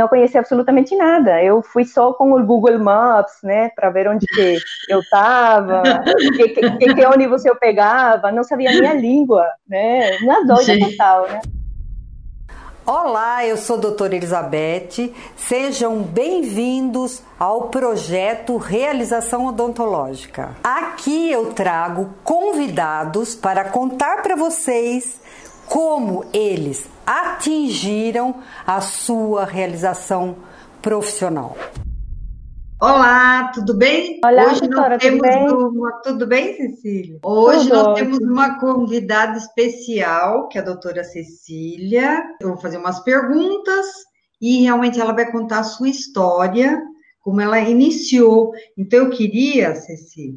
não conhecia absolutamente nada. Eu fui só com o Google Maps, né, para ver onde que eu estava, que, que, que ônibus eu pegava, não sabia nem a língua, né, uma doida total, né. Olá, eu sou a doutora Elizabeth. Sejam bem-vindos ao projeto Realização Odontológica. Aqui eu trago convidados para contar para vocês como eles atingiram a sua realização profissional. Olá, tudo bem? Olá, Hoje doutora, nós temos tudo bem? Uma... Tudo bem, Cecília? Hoje tudo nós ótimo. temos uma convidada especial, que é a doutora Cecília. Eu vou fazer umas perguntas e realmente ela vai contar a sua história, como ela iniciou. Então, eu queria, Cecília,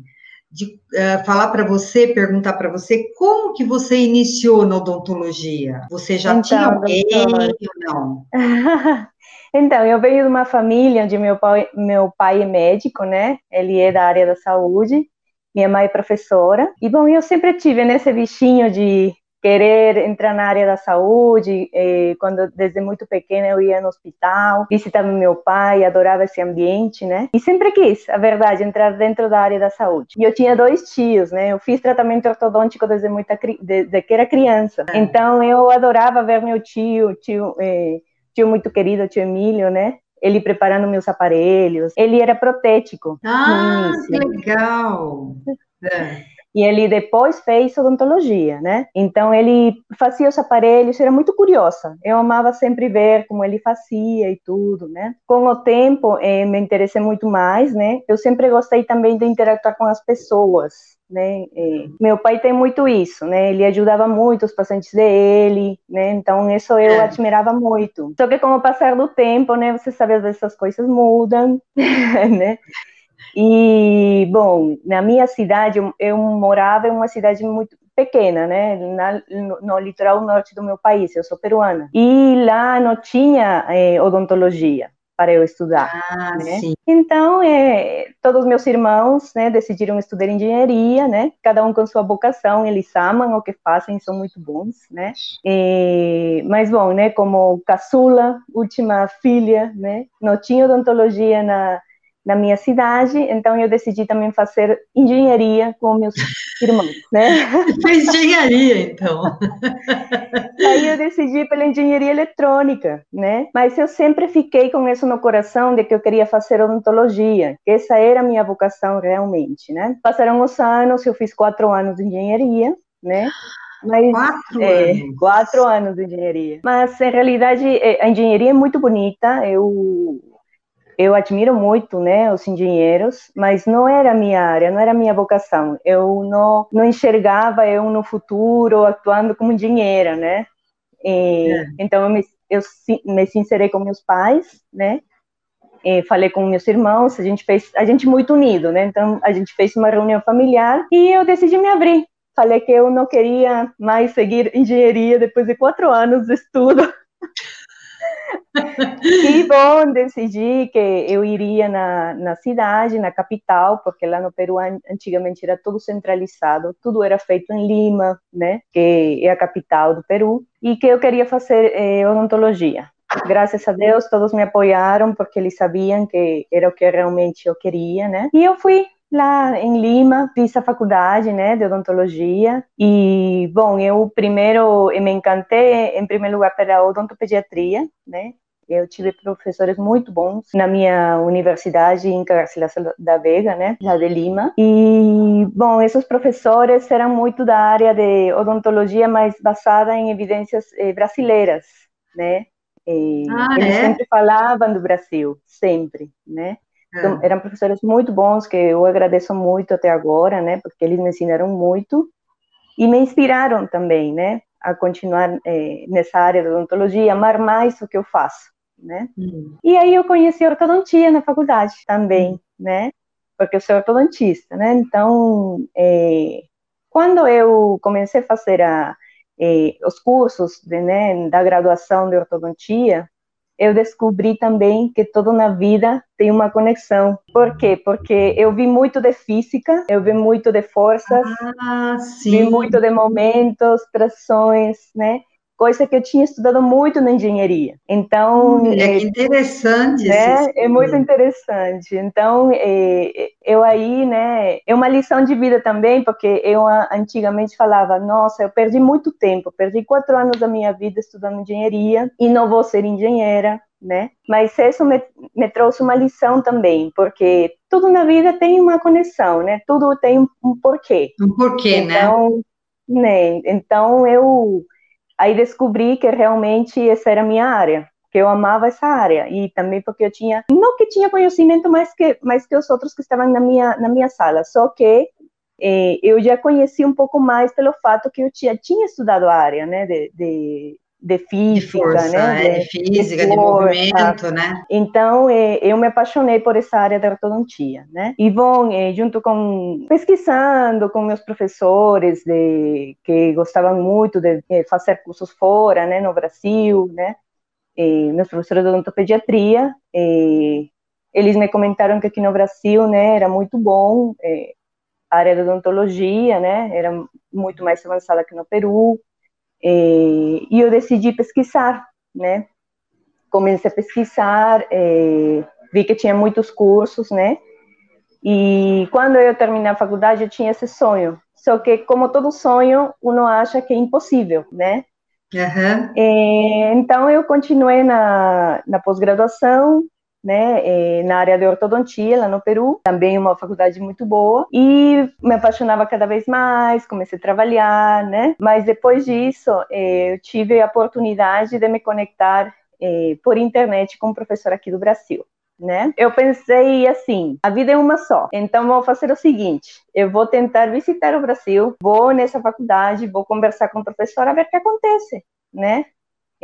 de, uh, falar para você, perguntar para você, como que você iniciou na odontologia? Você já então, tinha alguém ou não? Então, eu venho de uma família onde meu pai, meu pai é médico, né? Ele é da área da saúde, minha mãe é professora. E, bom, eu sempre tive nesse bichinho de querer entrar na área da saúde. quando desde muito pequena eu ia no hospital, visitava meu pai, adorava esse ambiente, né? E sempre quis, a verdade, entrar dentro da área da saúde. E eu tinha dois tios, né? Eu fiz tratamento ortodôntico desde muita desde que era criança. Então eu adorava ver meu tio, tio eh, tio muito querido, tio Emílio, né? Ele preparando meus aparelhos. Ele era protético. Ah, que legal! É. E ele depois fez odontologia, né? Então ele fazia os aparelhos, era muito curiosa. Eu amava sempre ver como ele fazia e tudo, né? Com o tempo, eh, me interessei muito mais, né? Eu sempre gostei também de interagir com as pessoas, né? É, meu pai tem muito isso, né? Ele ajudava muito os pacientes dele, né? Então isso eu é. admirava muito. Só que com o passar do tempo, né? Você sabe às vezes as coisas mudam, né? E bom, na minha cidade eu, eu morava em uma cidade muito pequena, né, na, no, no, litoral norte do meu país, eu sou peruana, e lá não tinha eh, odontologia, para eu estudar. Ah, né? Então, é, todos meus irmãos né, decidiram estudar engenharia, né? Cada um com sua vocação, eles amam o que fazem, são muito bons, né? E, mas, bom, né, como caçula, última filha, né? Não tinha odontologia na na minha cidade, então eu decidi também fazer engenharia com meus irmãos, né? Fez engenharia, então. Aí eu decidi pela engenharia eletrônica, né? Mas eu sempre fiquei com isso no coração de que eu queria fazer odontologia, que essa era a minha vocação realmente, né? Passaram os anos, eu fiz quatro anos de engenharia, né? Mas, quatro é, anos? Quatro anos de engenharia. Mas, em realidade, é, a engenharia é muito bonita, eu eu admiro muito, né, os engenheiros, mas não era a minha área, não era a minha vocação. Eu não, não enxergava eu no futuro atuando como engenheira, né? E, é. Então eu me, eu me sincerei com meus pais, né? E falei com meus irmãos, a gente fez, a gente muito unido, né? Então a gente fez uma reunião familiar e eu decidi me abrir. Falei que eu não queria mais seguir engenharia depois de quatro anos de estudo. E bom, decidi que eu iria na, na cidade, na capital, porque lá no Peru antigamente era tudo centralizado, tudo era feito em Lima, né, que é a capital do Peru, e que eu queria fazer eh, odontologia. Graças a Deus, todos me apoiaram, porque eles sabiam que era o que realmente eu queria, né, e eu fui lá em Lima, fiz a faculdade, né, de odontologia. E, bom, eu primeiro me encantei, em primeiro lugar, pela odontopediatria, né. Eu tive professores muito bons na minha universidade em Garcilaso da Vega, né, lá de Lima. E, bom, esses professores eram muito da área de odontologia, mas basada em evidências eh, brasileiras, né. E ah, eles é? sempre falavam do Brasil, sempre, né? Então, eram professores muito bons, que eu agradeço muito até agora, né? Porque eles me ensinaram muito e me inspiraram também, né? A continuar é, nessa área da odontologia, amar mais o que eu faço, né? Hum. E aí eu conheci ortodontia na faculdade também, né? Porque eu sou ortodontista, né? Então, é, quando eu comecei a fazer a, é, os cursos de, né, da graduação de ortodontia, eu descobri também que tudo na vida tem uma conexão. Por quê? Porque eu vi muito de física, eu vi muito de forças, ah, vi muito de momentos, trações, né? Coisa que eu tinha estudado muito na engenharia. Então, hum, é, é interessante, né? É muito interessante. Então, é, eu aí, né, é uma lição de vida também, porque eu antigamente falava, nossa, eu perdi muito tempo, perdi quatro anos da minha vida estudando engenharia e não vou ser engenheira, né? Mas isso me, me trouxe uma lição também, porque tudo na vida tem uma conexão, né? Tudo tem um porquê. Um porquê, né? então, né? né? Então eu aí descobri que realmente essa era a minha área, que eu amava essa área. E também porque eu tinha não que tinha conhecimento mais que mais que os outros que estavam na minha na minha sala, só que eh, eu já conheci um pouco mais pelo fato que eu tinha, tinha estudado a área, né, de, de de física, de força, né? É, de, física, de, de movimento, né? Então, é, eu me apaixonei por essa área da ortodontia, né? E bom, é, junto com pesquisando com meus professores de que gostavam muito de, de fazer cursos fora, né, no Brasil, né? E meus professores de odontopediatria, eles me comentaram que aqui no Brasil, né, era muito bom é, a área da odontologia, né? Era muito mais avançada que no Peru e, e eu decidi pesquisar, né? Comecei a pesquisar, é, vi que tinha muitos cursos, né? E quando eu terminei a faculdade, eu tinha esse sonho. Só que, como todo sonho, uno acha que é impossível, né? Uhum. Então, eu continuei na, na pós-graduação, né, eh, na área de ortodontia lá no Peru, também uma faculdade muito boa, e me apaixonava cada vez mais, comecei a trabalhar, né, mas depois disso eh, eu tive a oportunidade de me conectar eh, por internet com um professor aqui do Brasil. Né? Eu pensei assim, a vida é uma só, então vou fazer o seguinte, eu vou tentar visitar o Brasil, vou nessa faculdade, vou conversar com a ver o que acontece, né?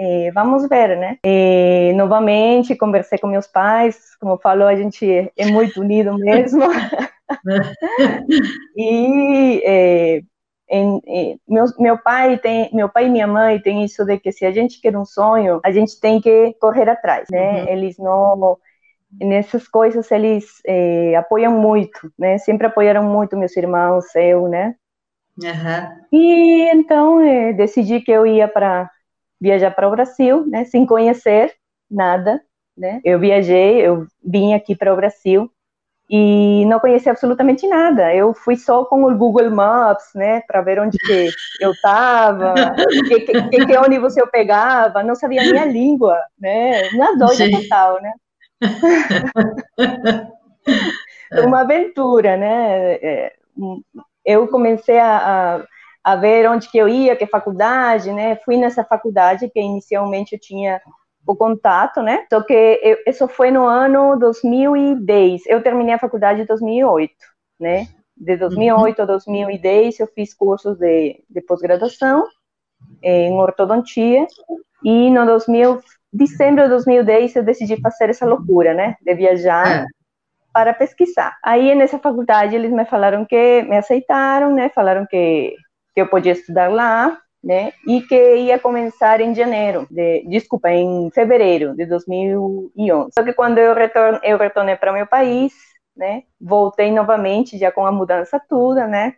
É, vamos ver, né? E, novamente, conversei com meus pais, como falou, a gente é, é muito unido mesmo. e é, em, em, meu, meu pai tem, meu pai e minha mãe têm isso de que se a gente quer um sonho, a gente tem que correr atrás, né? Uhum. Eles não nessas coisas eles apoiam muito, né? Sempre apoiaram muito meus irmãos, eu, né? Uhum. E então decidi que eu ia para viajar para o Brasil, né, sem conhecer nada, né? Eu viajei, eu vim aqui para o Brasil e não conhecia absolutamente nada. Eu fui só com o Google Maps, né, para ver onde que eu estava, que, que, que, ônibus eu pegava, não sabia nem a língua, né? Uma doida total, né? Uma aventura, né? É, eu comecei a, a a ver onde que eu ia, que faculdade, né? Fui nessa faculdade que inicialmente eu tinha o contato, né? Só que eu, isso foi no ano 2010. Eu terminei a faculdade em 2008, né? De 2008 uhum. a 2010 eu fiz cursos de, de pós-graduação em ortodontia e no 2000, dezembro de 2010 eu decidi fazer essa loucura, né? De viajar. É para pesquisar. Aí nessa faculdade eles me falaram que me aceitaram, né? Falaram que que eu podia estudar lá, né? E que ia começar em janeiro, de, desculpa, em fevereiro de 2011. Só que quando eu retorno, eu retornei para meu país, né? Voltei novamente já com a mudança toda, né?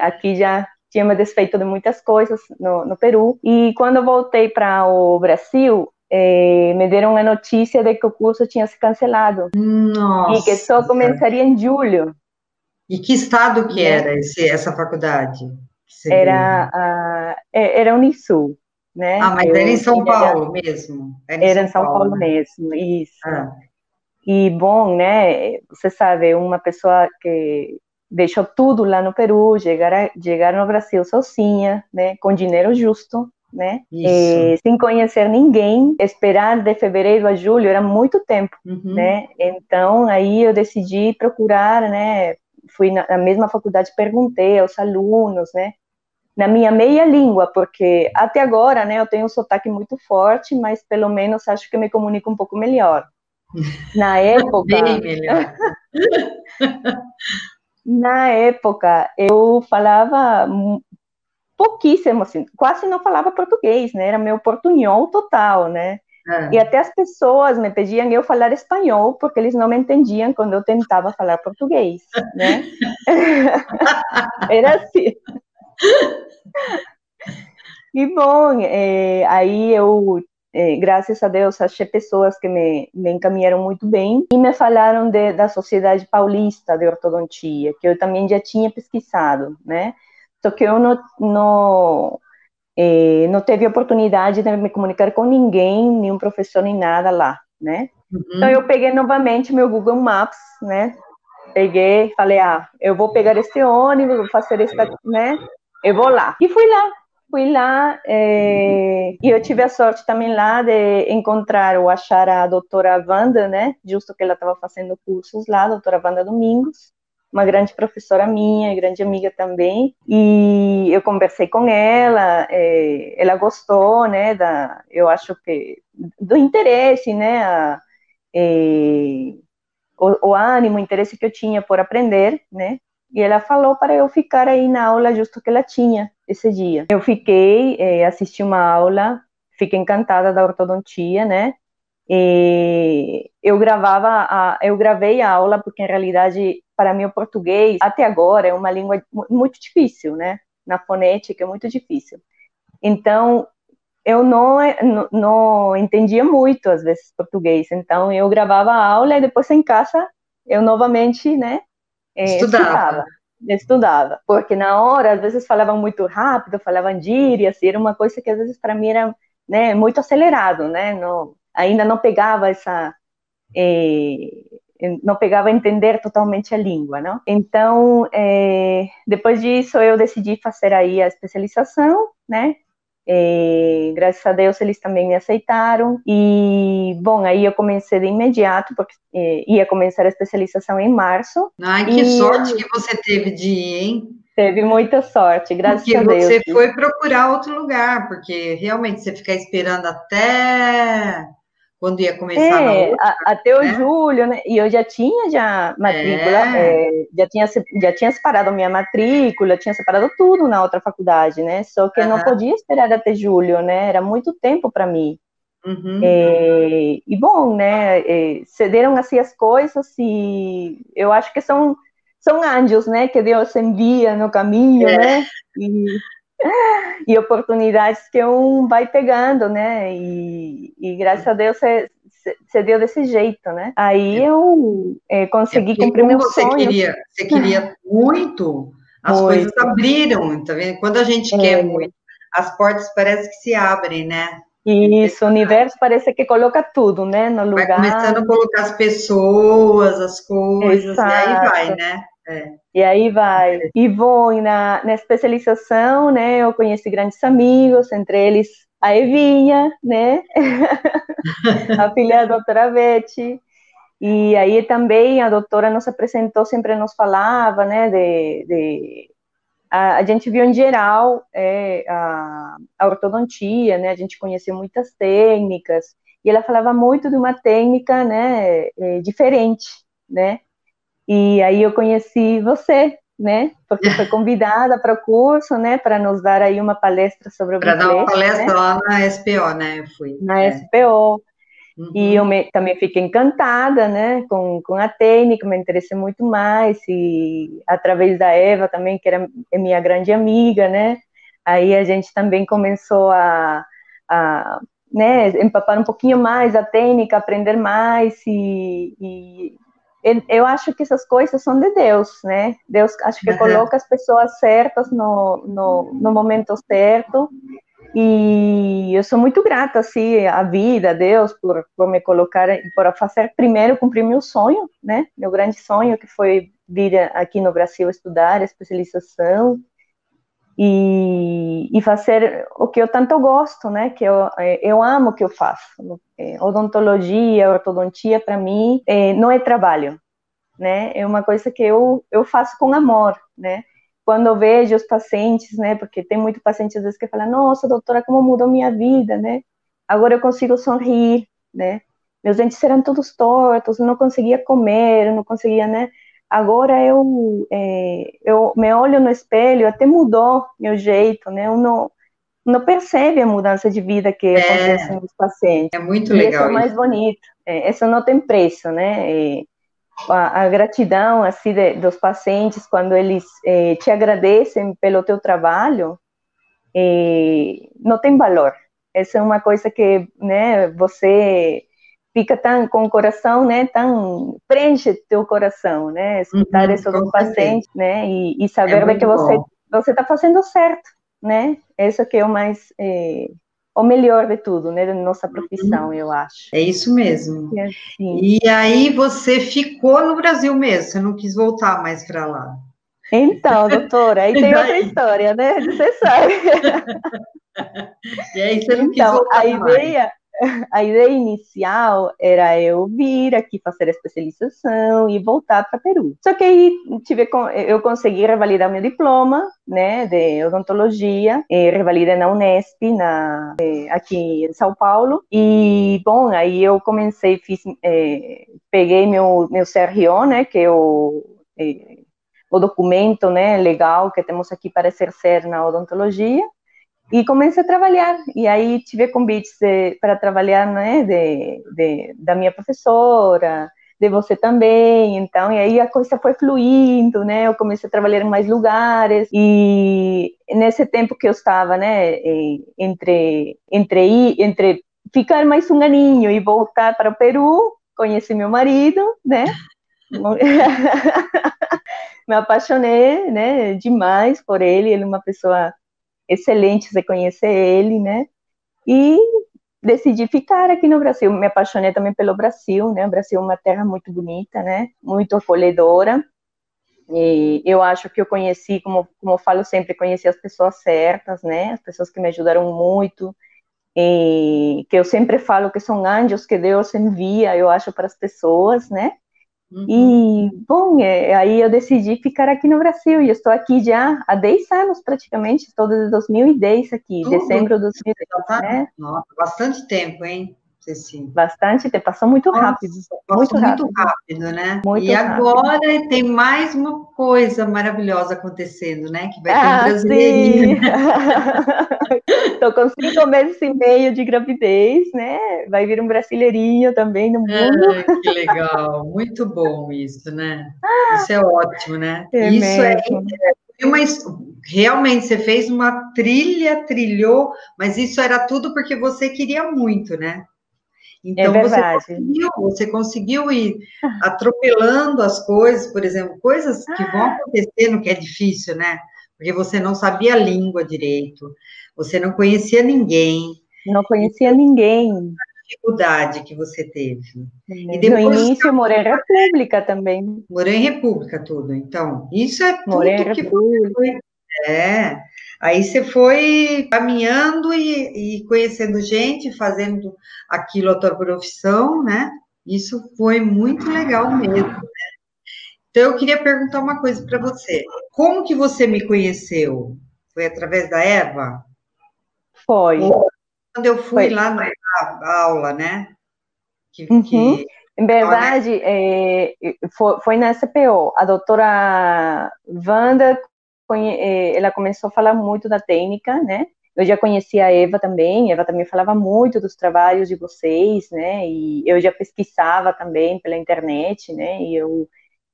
Aqui já tinha me desfeito de muitas coisas no, no Peru. E quando eu voltei para o Brasil, eh, me deram a notícia de que o curso tinha se cancelado. Nossa. E que só começaria em julho. E que estado que era esse, essa faculdade? Era, a, é, era Unisul, né? Ah, mas eu, era em São Paulo mesmo? Era em, era São, São Paulo, Paulo né? mesmo, isso. Ah. E, bom, né, você sabe, uma pessoa que deixou tudo lá no Peru, chegar, a, chegar no Brasil sozinha, né, com dinheiro justo, né, e, sem conhecer ninguém, esperar de fevereiro a julho era muito tempo, uhum. né, então aí eu decidi procurar, né, fui na, na mesma faculdade, perguntei aos alunos, né, na minha meia língua, porque até agora, né, eu tenho um sotaque muito forte, mas pelo menos acho que me comunico um pouco melhor. Na época. Bem melhor. na época, eu falava pouquíssimo, assim, quase não falava português, né? Era meu portunhol total, né? E até as pessoas me pediam eu falar espanhol, porque eles não me entendiam quando eu tentava falar português, né? Era assim. E bom, é, aí eu, é, graças a Deus, achei pessoas que me, me encaminharam muito bem e me falaram de, da Sociedade Paulista de Ortodontia, que eu também já tinha pesquisado, né? Só que eu não, não, é, não teve oportunidade de me comunicar com ninguém, nenhum professor, nem nada lá, né? Uhum. Então eu peguei novamente meu Google Maps, né? Peguei, falei, ah, eu vou pegar este ônibus, vou fazer esta, né? Eu vou lá. E fui lá, fui lá é, e eu tive a sorte também lá de encontrar ou achar a doutora Wanda, né? Justo que ela estava fazendo cursos lá, a doutora Wanda Domingos, uma grande professora minha, grande amiga também. E eu conversei com ela, é, ela gostou, né? Da, eu acho que do interesse, né? A, é, o, o ânimo, o interesse que eu tinha por aprender, né? E ela falou para eu ficar aí na aula justo que ela tinha esse dia. Eu fiquei, eh, assisti uma aula, fiquei encantada da ortodontia, né? E eu gravava, a, eu gravei a aula porque em realidade para mim o português até agora é uma língua muito difícil, né? Na fonética é muito difícil. Então eu não, não, não entendia muito às vezes português, então eu gravava a aula e depois em casa eu novamente, né? Eh, estudava. estudava estudava, porque na hora às vezes falavam muito rápido, falavam gírias, e era uma coisa que às vezes para mim era né, muito acelerado, né? Não, ainda não pegava essa eh, não pegava entender totalmente a língua, não? Então, eh, depois disso eu decidi fazer aí a especialização, né? É, graças a Deus eles também me aceitaram e bom aí eu comecei de imediato porque é, ia começar a especialização em março. Ai que e... sorte que você teve de ir, hein? Teve muita sorte, graças porque a Deus. Porque você foi procurar outro lugar, porque realmente você ficar esperando até quando ia começar é, outra, a, até o né? julho, né? E eu já tinha já matrícula, é. É, já tinha já tinha separado minha matrícula, tinha separado tudo na outra faculdade, né? Só que uhum. não podia esperar até julho, né? Era muito tempo para mim. Uhum. É, e bom, né? É, cederam assim as coisas e eu acho que são são anjos, né? Que Deus envia no caminho, é. né? E e oportunidades que um vai pegando, né? E, e graças a Deus você, deu desse jeito, né? Aí é. eu é, consegui é cumprir meu você sonho. Queria, você queria muito, as muito. coisas abriram, tá vendo? Quando a gente é. quer muito, as portas parecem que se abrem, né? Isso, o universo parece que coloca tudo, né, no lugar. Vai começando a colocar as pessoas, as coisas, Exato. e aí vai, né? É. E aí vai. E vou na, na especialização, né? Eu conheci grandes amigos, entre eles a Evinha, né? a filha da doutora Beth. E aí também a doutora nos apresentou, sempre nos falava, né? De, de a, a, gente viu em geral é, a, a ortodontia, né? A gente conheceu muitas técnicas e ela falava muito de uma técnica, né? É, diferente, né? E aí eu conheci você, né? Porque foi convidada para o curso, né? Para nos dar aí uma palestra sobre o Para dar uma palestra né? lá na SPO, né? Eu fui. Na é. SPO. Uhum. E eu me, também fiquei encantada, né, com, com a técnica, me interessei muito mais, e através da Eva também, que era é minha grande amiga, né, aí a gente também começou a, a né, empapar um pouquinho mais a técnica, aprender mais, e, e eu acho que essas coisas são de Deus, né? Deus acho que coloca as pessoas certas no, no, no, momento certo. E eu sou muito grata, assim, à vida, a Deus, por, por me colocar, por fazer primeiro cumprir meu sonho, né? Meu grande sonho, que foi vir aqui no Brasil estudar especialização e, e fazer o que eu tanto gosto, né? Que eu, é, eu amo o que eu faço. É, odontologia, ortodontia, para mim, é, não é trabalho, né? É uma coisa que eu, eu faço com amor, né? Quando eu vejo os pacientes, né? Porque tem muito paciente às vezes que fala, nossa, doutora, como mudou minha vida, né? Agora eu consigo sorrir, né? Meus dentes eram todos tortos, não conseguia comer, não conseguia, né? Agora eu, é, eu me olho no espelho, até mudou meu jeito, né? Eu não, não percebe a mudança de vida que é, acontece nos pacientes. É muito legal. Isso é mais bonito. É, isso não tem preço, né? É, a, a, gratidão assim de, dos pacientes quando eles é, te agradecem pelo teu trabalho é, não tem valor. Essa é uma coisa que, né, você fica tão com o coração, né, tão preenche teu coração, né, escutar uhum, isso do paciente, né, e, e saber é que você bom. você está fazendo certo, né, isso que é o mais é, o melhor de tudo, né, da nossa profissão, uhum. eu acho. É isso mesmo. E, assim, e aí você ficou no Brasil mesmo, você não quis voltar mais para lá. Então, doutora, aí tem outra história, né? Você sabe. E aí você não então, quis voltar a ideia, a ideia inicial era eu vir aqui fazer a especialização e voltar para Peru. Só que aí tive, eu consegui revalidar meu diploma, né, de odontologia, e revalidei na Unesp, na, eh, aqui em São Paulo. E, bom, aí eu comecei, fiz, é, peguei meu, meu CRO, né, que é, o documento, né, legal que temos aqui para exercer na odontologia e comecei a trabalhar. E aí tive convites de, para trabalhar, né, de, de, da minha professora, de você também. Então, e aí a coisa foi fluindo, né? Eu comecei a trabalhar em mais lugares. E nesse tempo que eu estava, né, entre entre entre ficar mais um aninho e voltar para o Peru, conheci meu marido, né? Me apaixonei, né, demais por ele. Ele é uma pessoa excelente você conhecer ele, né? E decidi ficar aqui no Brasil. Me apaixonei também pelo Brasil, né? O Brasil é uma terra muito bonita, né? Muito acolhedora. E eu acho que eu conheci, como, como eu falo sempre, conheci as pessoas certas, né? As pessoas que me ajudaram muito. E que eu sempre falo que são anjos que Deus envia, eu acho, para as pessoas, né? Uhum. E, bom, é, aí eu decidi ficar aqui no Brasil e estou aqui já há 10 anos praticamente, estou desde 2010 aqui, Tudo. dezembro de 2010, tá, né? Nossa, bastante tempo, hein? Ceci. Bastante tempo, passou muito Nossa, rápido. Muito rápido. muito rápido, né? Muito e rápido. agora tem mais uma coisa maravilhosa acontecendo, né? Que vai ter ah, um brasileirinho. Estou com cinco meses e meio de gravidez, né? Vai vir um brasileirinho também no mundo. Ai, que legal, muito bom isso, né? Isso é ótimo, né? É isso mesmo. é uma, realmente você fez uma trilha, trilhou, mas isso era tudo porque você queria muito, né? Então, é você conseguiu, você conseguiu ir atropelando as coisas, por exemplo, coisas que vão ah. acontecendo que é difícil, né? Porque você não sabia a língua direito, você não conhecia ninguém. Não conhecia ninguém. A dificuldade que você teve. E depois, no início, eu morei em República também. Morei em República, tudo. Então, isso é tudo morei que República. Foi, é, Aí você foi caminhando e, e conhecendo gente, fazendo aquilo a tua profissão, né? Isso foi muito legal mesmo, né? Então eu queria perguntar uma coisa para você. Como que você me conheceu? Foi através da Eva? Foi. Ou quando eu fui foi. lá na, aula, né? Que, uhum. que... Em verdade, é, foi, foi na SPO. A doutora Wanda ela começou a falar muito da técnica, né? Eu já conhecia a Eva também, Eva também falava muito dos trabalhos de vocês, né? E eu já pesquisava também pela internet, né? E eu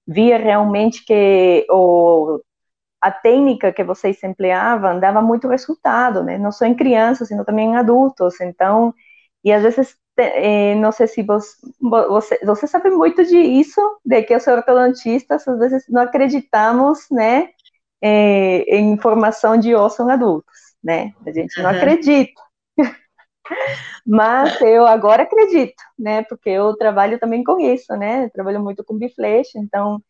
via realmente que o, a técnica que vocês empleavam dava muito resultado, né? Não só em crianças, sino também em adultos. Então, e às vezes, eh, não sei se você, você, você sabe muito disso, de que os ortodontistas às vezes não acreditamos, né? É, em formação de osso em adultos, né? A gente não uhum. acredita. Mas eu agora acredito, né? Porque eu trabalho também com isso, né? Eu trabalho muito com biflex, então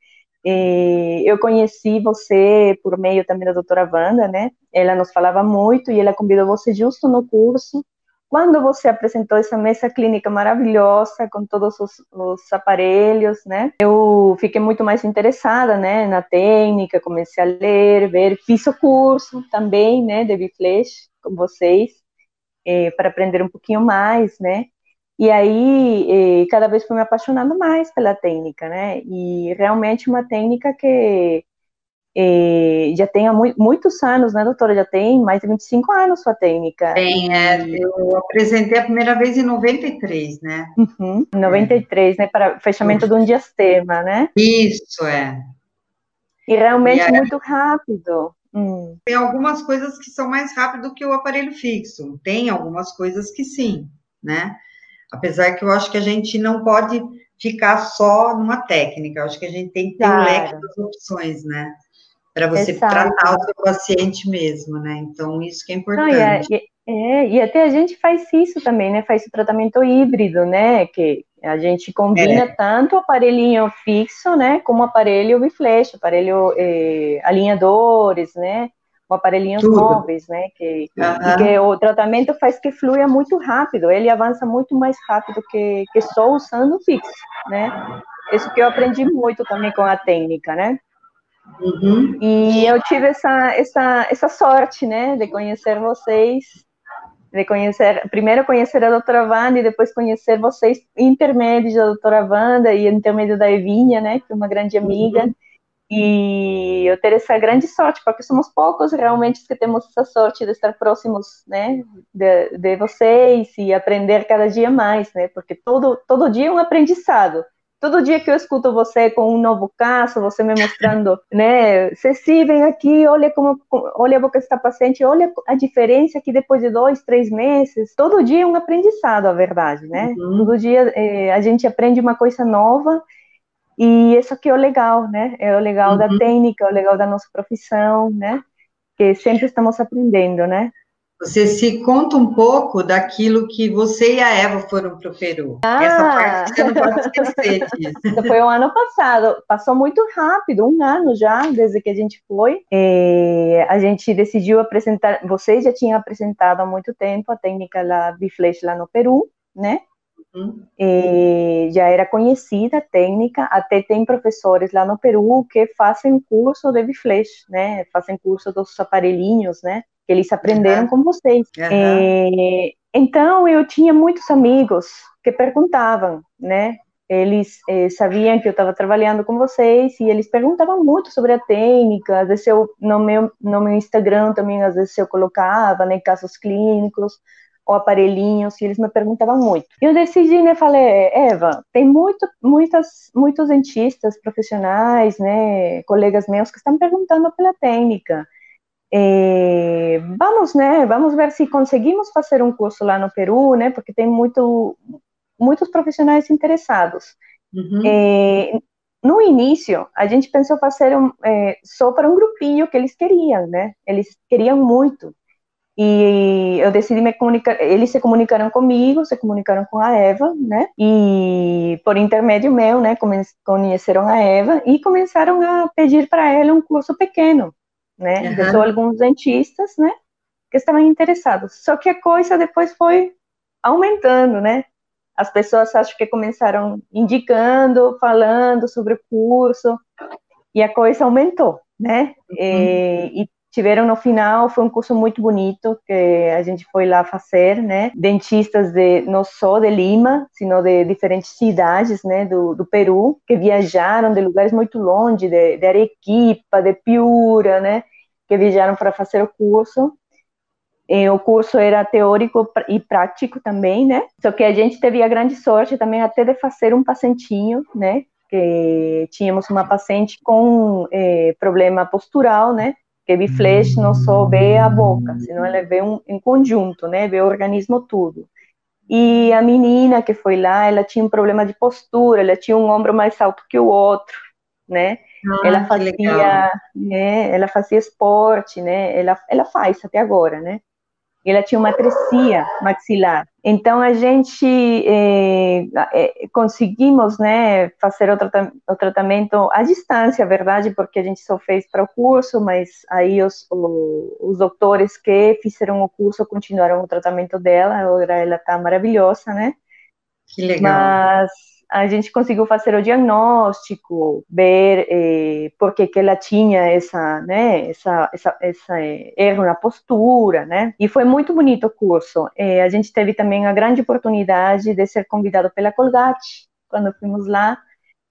é, eu conheci você por meio também da doutora Wanda, né? Ela nos falava muito e ela convidou você justo no curso quando você apresentou essa mesa clínica maravilhosa com todos os, os, aparelhos, né? Eu fiquei muito mais interessada, né, na técnica, comecei a ler, ver, fiz o curso também, né, de Biflash com vocês, eh, para aprender um pouquinho mais, né? E aí, eh, cada vez fui me apaixonando mais pela técnica, né? E realmente uma técnica que e já tem há muitos anos, né, doutora? Já tem mais de 25 anos sua técnica. Tem, é. Eu apresentei a primeira vez em 93, né? Uhum, 93, é. né? Para fechamento de um diastema, né? Isso, é. E realmente e muito rápido. Hum. Tem algumas coisas que são mais rápido que o aparelho fixo. Tem algumas coisas que sim, né? Apesar que eu acho que a gente não pode ficar só numa técnica. Eu acho que a gente tem que ter claro. um leque das opções, né? Para você Exato. tratar o seu paciente mesmo, né? Então, isso que é importante. Não, e, é, e até a gente faz isso também, né? Faz o tratamento híbrido, né? Que a gente combina é. tanto o aparelhinho fixo, né? Como o aparelho biflash, aparelho é, alinhadores, né? O aparelhinhos Tudo. móveis, né? Que, uhum. que o tratamento faz que flua muito rápido, ele avança muito mais rápido que, que só usando o fixo, né? Isso que eu aprendi muito também com a técnica, né? Uhum. E eu tive essa, essa, essa sorte, né, de conhecer vocês de conhecer, primeiro conhecer a doutora Wanda e depois conhecer vocês, intermédios da doutora Wanda e intermédio da Evinha, né, que é uma grande amiga, uhum. e eu ter essa grande sorte, porque somos poucos realmente que temos essa sorte de estar próximos, né, de, de vocês e aprender cada dia mais, né, porque todo, todo dia é um aprendizado, todo dia que eu escuto você com um novo caso, você me mostrando, né, Ceci, vem aqui, olha como, olha a boca dessa paciente, olha a diferença que depois de dois, três meses, todo dia é um aprendizado, a verdade, né? Uhum. Todo dia é, a gente aprende uma coisa nova e isso aqui é o legal, né? É o legal uhum. da técnica, é o legal da nossa profissão, né? Que sempre estamos aprendendo, né? Você se conta um pouco daquilo que você e a Eva foram para o Peru. Ah, Essa parte você não pode esquecer disso. Foi o ano passado, passou muito rápido, um ano já desde que a gente foi. E a gente decidiu apresentar, vocês já tinham apresentado há muito tempo a técnica da Biflash lá no Peru, né? Uhum. já era conhecida a técnica, até tem professores lá no Peru que fazem curso de Biflash, né? Fazem curso dos aparelhinhos, né? Eles aprenderam uhum. com vocês. Uhum. É, então, eu tinha muitos amigos que perguntavam, né? Eles é, sabiam que eu estava trabalhando com vocês e eles perguntavam muito sobre a técnica. Às vezes eu, no meu, no meu Instagram também, às vezes eu colocava, né, casos clínicos ou aparelhinhos, e eles me perguntavam muito. E eu decidi, né, falei, Eva, tem muito, muitas, muitos dentistas profissionais, né, colegas meus que estão perguntando pela técnica. É, vamos, né? Vamos ver se conseguimos fazer um curso lá no Peru, né? Porque tem muito, muitos profissionais interessados. Uhum. É, no início, a gente pensou fazer um, é, só para um grupinho que eles queriam, né? Eles queriam muito. E eu decidi me comunicar, eles se comunicaram comigo, se comunicaram com a Eva, né? E por intermédio meu, né, conheceram a Eva e começaram a pedir para ela um curso pequeno, né? Uhum. alguns dentistas, né? Que estavam interessados. Só que a coisa depois foi aumentando, né? As pessoas acho que começaram indicando, falando sobre o curso, e a coisa aumentou, né? Uhum. E, e tiveram no final, foi um curso muito bonito que a gente foi lá fazer, né? Dentistas de não só de Lima, sino de diferentes cidades, né, do, do Peru, que viajaram de lugares muito longe, de, de Arequipa, de Piura, né? Que viajaram para fazer o curso. E o curso era teórico e prático também, né? Só que a gente teve a grande sorte também até de fazer um pacientinho, né? Que tínhamos uma paciente com eh, problema postural, né? Que biflash não só vê a boca, senão ela vê um, em conjunto, né, vê o organismo todo. E a menina que foi lá, ela tinha um problema de postura, ela tinha um ombro mais alto que o outro, né? Ah, ela fazia, né, ela fazia esporte, né? Ela, ela faz até agora, né? Ela tinha uma atresia maxilar. Então a gente é, é, conseguimos, né, fazer o, tratam o, tratamento à distância, verdade, porque a gente só fez para o curso, mas aí os, os doutores que fizeram o curso continuaram o tratamento dela. Agora ela está maravilhosa, né? Que legal. Mas a gente conseguiu fazer o diagnóstico, ver eh, por que, ela tinha essa, né, essa, essa, essa eh, erro na postura, né? E foi muito bonito o curso. Eh, a gente teve também a grande oportunidade de ser convidado pela Colgate quando fomos lá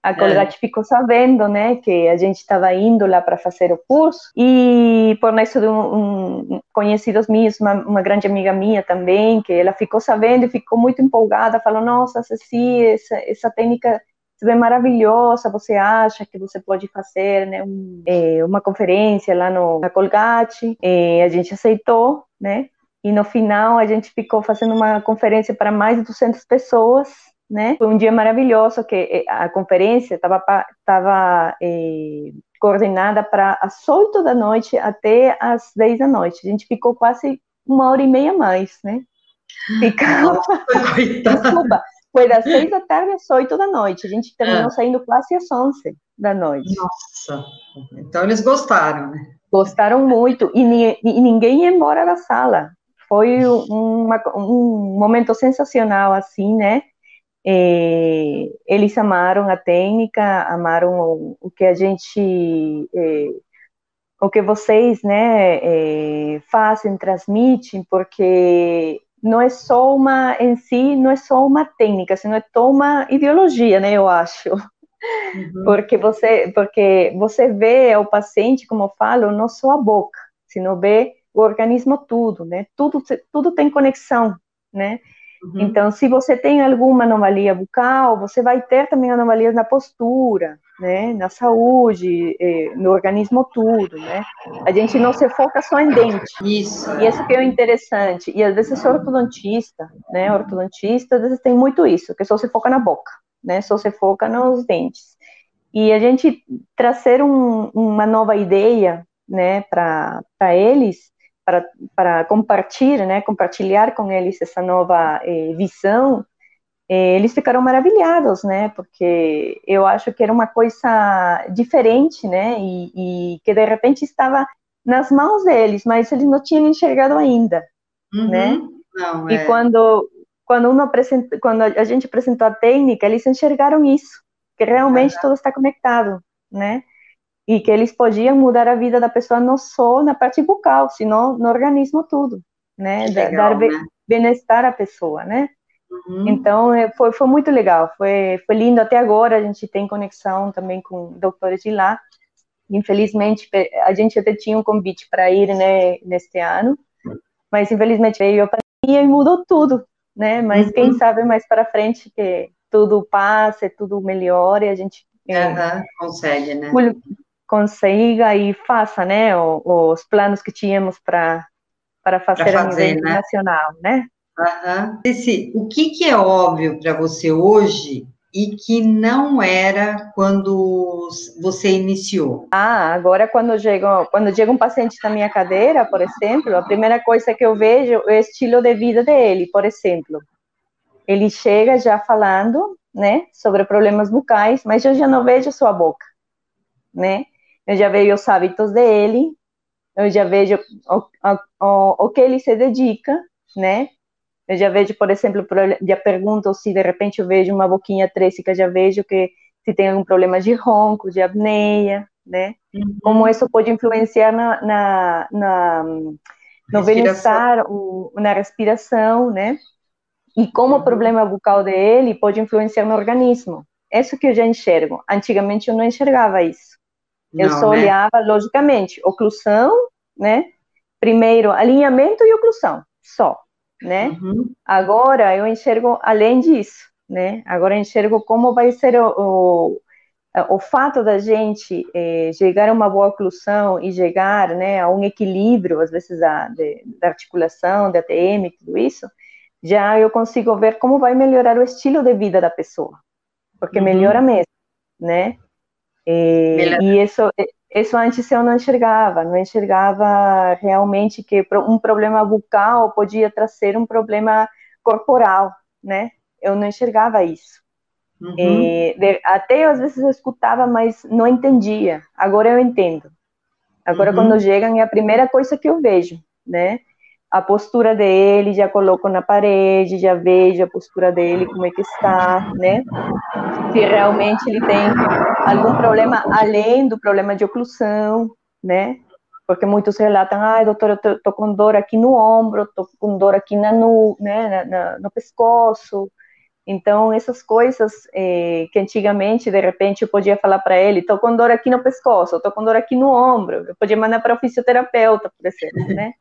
a Colgate é. ficou sabendo, né, que a gente estava indo lá para fazer o curso e por isso de um, um conhecidos meus, uma, uma, grande amiga minha também, que ela ficou sabendo e ficou muito empolgada, falou, nossa, Ceci, essa, essa técnica é maravilhosa, você acha que você pode fazer né, um, é, uma conferência lá no, na Colgate? A gente aceitou, né? E no final a gente ficou fazendo uma conferência para mais de 200 pessoas, né? Foi um dia maravilhoso que eh, a conferência estava tava, é, coordenada para as 8 da noite até as 10 da noite. A gente ficou quase uma hora e meia mais, né? Ficava... Nossa, Desculpa, foi das 6 da tarde às 8 da noite. A gente terminou é. saindo quase às 11 da noite. Nossa, então eles gostaram, né? Gostaram muito e, e ninguém ia embora da sala. Foi uma, um momento sensacional, assim, né? É, eles amaram a técnica, amaram o, o que a gente, é, o que vocês, né, é, fazem, transmitem, porque não é só uma, em si, não é só uma técnica, senão é toda uma ideologia, né, eu acho. Uhum. Porque você, porque você vê o paciente, como eu falo, não só a boca, senão vê o organismo todo, né? Tudo, tudo tem conexão, né? Uhum. Então, se você tem alguma anomalia bucal, você vai ter também anomalias na postura, né, na saúde, eh, no organismo todo, né. A gente não se foca só em dente. Isso. E isso que é interessante. E às vezes ortodontista, né, ortodontista, às vezes tem muito isso, que só se foca na boca, né, só se foca nos dentes. E a gente trazer um, uma nova ideia, né, para eles, para, para compartilhar, né, compartilhar com eles essa nova eh, visão, eh, eles ficaram maravilhados, né, porque eu acho que era uma coisa diferente, né, e, e que de repente estava nas mãos deles, mas eles não tinham enxergado ainda, uhum. né? Não, é. E quando quando, apresenta, quando a gente apresentou a técnica, eles enxergaram isso, que realmente uhum. tudo está conectado, né? E que eles podiam mudar a vida da pessoa não só na parte bucal, sino no organismo todo, né? Legal, Dar né? bem-estar à pessoa, né? Uhum. Então, é, foi, foi muito legal, foi, foi lindo. Até agora a gente tem conexão também com doutores de lá. Infelizmente, a gente até tinha um convite para ir né, neste ano, mas infelizmente veio a pandemia e mudou tudo, né? Mas uhum. quem sabe mais para frente que tudo passe, tudo melhore, a gente uhum. consegue, né? Consiga e faça, né, os planos que tínhamos para para fazer, fazer a nível né? nacional, né? Uhum. Esse, o que, que é óbvio para você hoje e que não era quando você iniciou? Ah, agora quando chega, quando chega um paciente na minha cadeira, por exemplo, a primeira coisa que eu vejo é o estilo de vida dele, por exemplo. Ele chega já falando, né, sobre problemas bucais, mas eu já não vejo sua boca, né? Eu já vejo os hábitos dele, eu já vejo o, o, o que ele se dedica, né? Eu já vejo, por exemplo, já pergunto se de repente eu vejo uma boquinha trécica, já vejo que se tem algum problema de ronco, de apneia, né? Uhum. Como isso pode influenciar na, na, na no bem-estar, na respiração, né? E como uhum. o problema bucal dele pode influenciar no organismo. Isso que eu já enxergo. Antigamente eu não enxergava isso. Eu só né? olhava, logicamente, oclusão, né? Primeiro, alinhamento e oclusão, só, né? Uhum. Agora eu enxergo além disso, né? Agora eu enxergo como vai ser o, o, o fato da gente eh, chegar a uma boa oclusão e chegar, né, a um equilíbrio, às vezes, da, de, da articulação, da ATM, tudo isso, já eu consigo ver como vai melhorar o estilo de vida da pessoa, porque uhum. melhora mesmo, né? E, e isso, isso antes eu não enxergava, não enxergava realmente que um problema bucal podia trazer um problema corporal, né? Eu não enxergava isso. Uhum. E, de, até às vezes eu escutava, mas não entendia. Agora eu entendo. Agora, uhum. quando chegam, é a primeira coisa que eu vejo, né? A postura dele, já coloco na parede, já vejo a postura dele, como é que está, né? Se realmente ele tem algum problema além do problema de oclusão, né? Porque muitos relatam, ai, doutor, eu tô, tô, com dor aqui no ombro, tô com dor aqui na nu, né, na, na, no pescoço. Então, essas coisas eh, que antigamente, de repente, eu podia falar para ele, tô com dor aqui no pescoço, tô com dor aqui no ombro, eu podia mandar para o fisioterapeuta, por exemplo, né?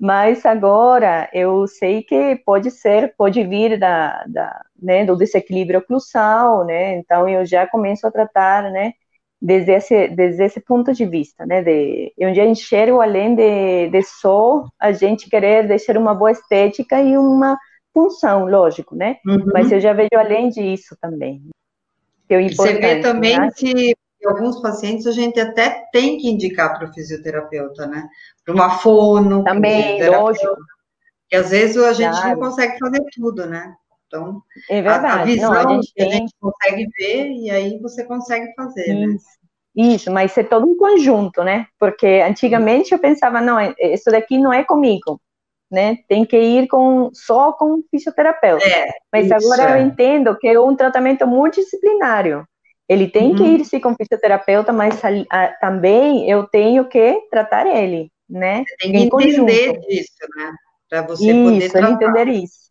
Mas agora eu sei que pode ser, pode vir da, da né, do desequilíbrio oclusal, né? Então eu já começo a tratar, né? Desde esse, desde esse ponto de vista, né? De eu já enxergo além de, de só a gente querer deixar uma boa estética e uma função, lógico, né? Uhum. Mas eu já vejo além disso também. Que é Você vê também né? que alguns pacientes a gente até tem que indicar para o fisioterapeuta, né? Para uma fono. Também, lógico. E às vezes a gente claro. não consegue fazer tudo, né? Então, é verdade. A, a visão não, a gente, tem... a gente consegue ver e aí você consegue fazer, né? Isso. né? Isso, mas é todo um conjunto, né? Porque antigamente eu pensava, não, isso daqui não é comigo, né? Tem que ir com só com fisioterapeuta. É, mas isso, agora é. eu entendo que é um tratamento multidisciplinário. Ele tem uhum. que ir se com fisioterapeuta, mas a, a, também eu tenho que tratar ele, né? Você tem que entender conjunto. disso, né? Para você isso, poder tratar. entender isso.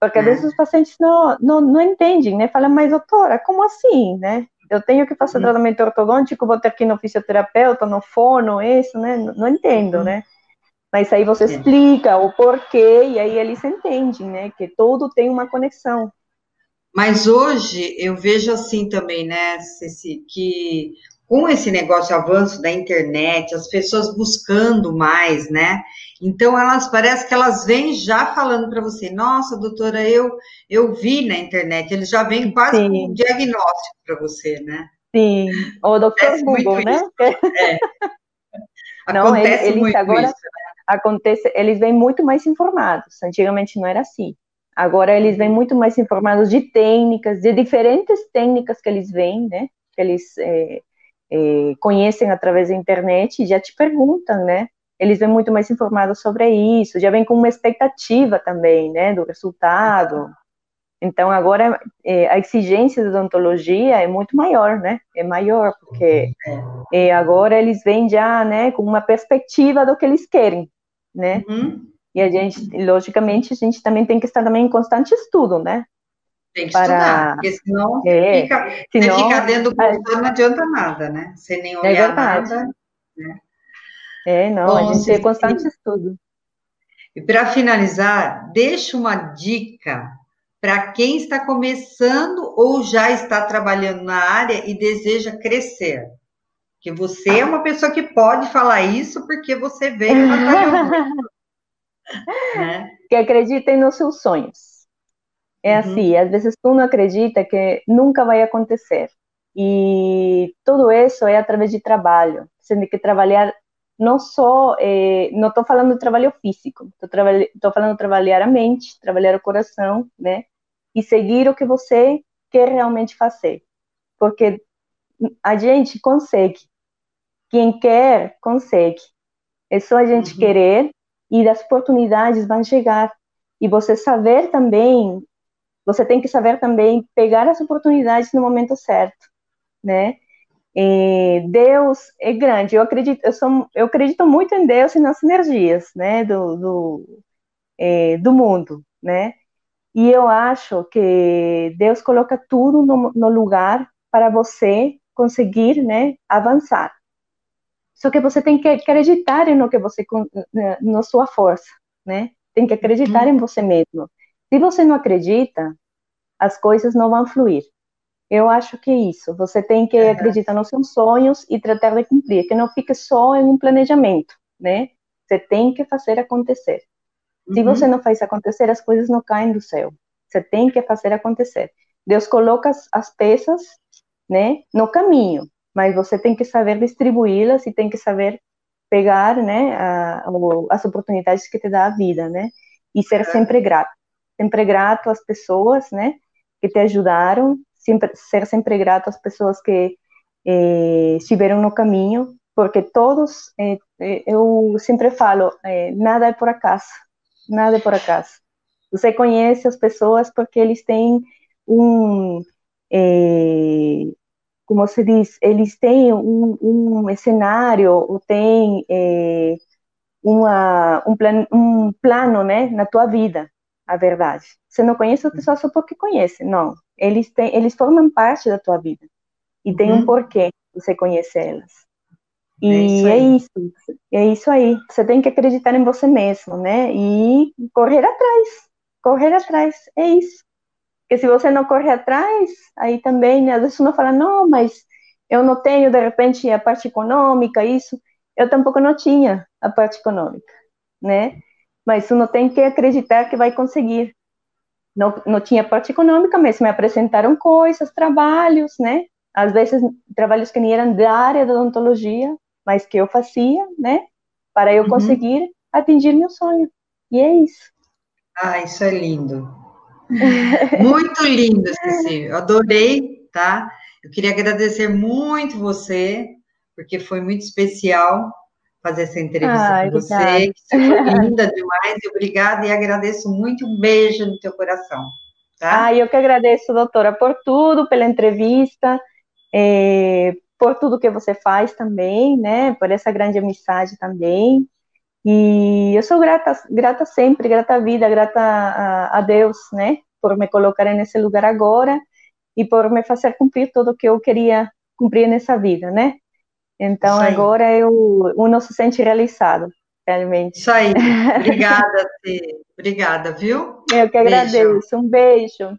Porque é. às vezes os pacientes não, não, não entendem, né? Falam, mas doutora, como assim, né? Eu tenho que fazer uhum. tratamento ortodôntico, vou ter que ir no fisioterapeuta, no fono, isso, né? Não, não entendo, uhum. né? Mas aí você explica o porquê e aí eles entendem, né? Que tudo tem uma conexão. Mas hoje eu vejo assim também, né, Ceci, que com esse negócio avanço da internet, as pessoas buscando mais, né? Então elas parece que elas vêm já falando para você, nossa, doutora, eu eu vi na internet, eles já vêm quase Sim. com um diagnóstico para você, né? Sim, o doutor Google, né? É. Não, acontece eles, muito agora isso, né? acontece, eles vêm muito mais informados. Antigamente não era assim. Agora eles vêm muito mais informados de técnicas, de diferentes técnicas que eles veem, né? Que eles é, é, conhecem através da internet e já te perguntam, né? Eles vêm muito mais informados sobre isso, já vêm com uma expectativa também, né? Do resultado. Então agora é, a exigência da odontologia é muito maior, né? É maior porque é, agora eles vêm já, né? Com uma perspectiva do que eles querem, né? Uhum. E a gente, logicamente, a gente também tem que estar também em constante estudo, né? Tem que para... estudar, porque senão, é, fica, senão você fica dentro do computador, não adianta nada, né? Sem nem é olhar é nada. Né? É, não, Bom, a gente tem constante estudo. E para finalizar, deixa uma dica para quem está começando ou já está trabalhando na área e deseja crescer. Que você é uma pessoa que pode falar isso porque você veio para né? Que acreditem nos seus sonhos. É uhum. assim, às vezes tu não acredita que nunca vai acontecer. E tudo isso é através de trabalho. Você tem que trabalhar não só, eh, não estou falando de trabalho físico, estou falando de trabalhar a mente, trabalhar o coração, né? E seguir o que você quer realmente fazer. Porque a gente consegue. Quem quer, consegue. É só a gente uhum. querer e as oportunidades vão chegar. E você saber também, você tem que saber também pegar as oportunidades no momento certo, né? E Deus é grande. Eu acredito, eu sou, eu acredito muito em Deus e nas energias, né, do do, é, do mundo, né? E eu acho que Deus coloca tudo no, no lugar para você conseguir, né, avançar. Só que você tem que acreditar no que você, na sua força, né? Tem que acreditar uhum. em você mesmo. Se você não acredita, as coisas não vão fluir. Eu acho que é isso. Você tem que uhum. acreditar nos seus sonhos e tratar de cumprir, que não fique só em um planejamento, né? Você tem que fazer acontecer. Uhum. Se você não faz acontecer, as coisas não caem do céu. Você tem que fazer acontecer. Deus coloca as, as peças, né, no caminho mas você tem que saber distribuí-las e tem que saber pegar, né, a, as oportunidades que te dá a vida, né, e ser sempre grato, sempre grato às pessoas, né, que te ajudaram, sempre, ser sempre grato às pessoas que eh, estiveram no caminho, porque todos, eh, eh, eu sempre falo, eh, nada é por acaso, nada é por acaso. Você conhece as pessoas porque eles têm um eh, como se diz, eles têm um, um cenário, ou têm é, uma, um, plan, um plano né, na tua vida, a verdade. Você não conhece as pessoas só porque conhece, não. Eles, têm, eles formam parte da tua vida. E tem um uhum. porquê você conhecer elas. E é isso, é isso, aí. Você tem que acreditar em você mesmo, né? E correr atrás, correr atrás, é isso. Porque se você não correr atrás, aí também, né, às vezes uno fala, não, mas eu não tenho, de repente, a parte econômica, isso. Eu tampouco não tinha a parte econômica, né? Mas uno tem que acreditar que vai conseguir. Não, não tinha parte econômica, mas me apresentaram coisas, trabalhos, né? Às vezes, trabalhos que nem eram da área da odontologia, mas que eu fazia, né? Para eu uhum. conseguir atingir meu sonho. E é isso. Ah, isso é lindo. Muito lindo, Cecília. Eu adorei, tá? Eu queria agradecer muito você, porque foi muito especial fazer essa entrevista Ai, com você. Que foi linda demais. Obrigada e agradeço muito. Um beijo no teu coração. Tá? Ah, eu que agradeço, doutora, por tudo, pela entrevista, é, por tudo que você faz também, né? Por essa grande amizade também. E eu sou grata, grata sempre, grata à vida, grata a, a Deus, né? Por me colocar nesse lugar agora e por me fazer cumprir tudo o que eu queria cumprir nessa vida, né? Então agora eu uno se sente realizado, realmente. Isso aí. Obrigada, Obrigada, viu? Eu que agradeço. Beijo. Um beijo.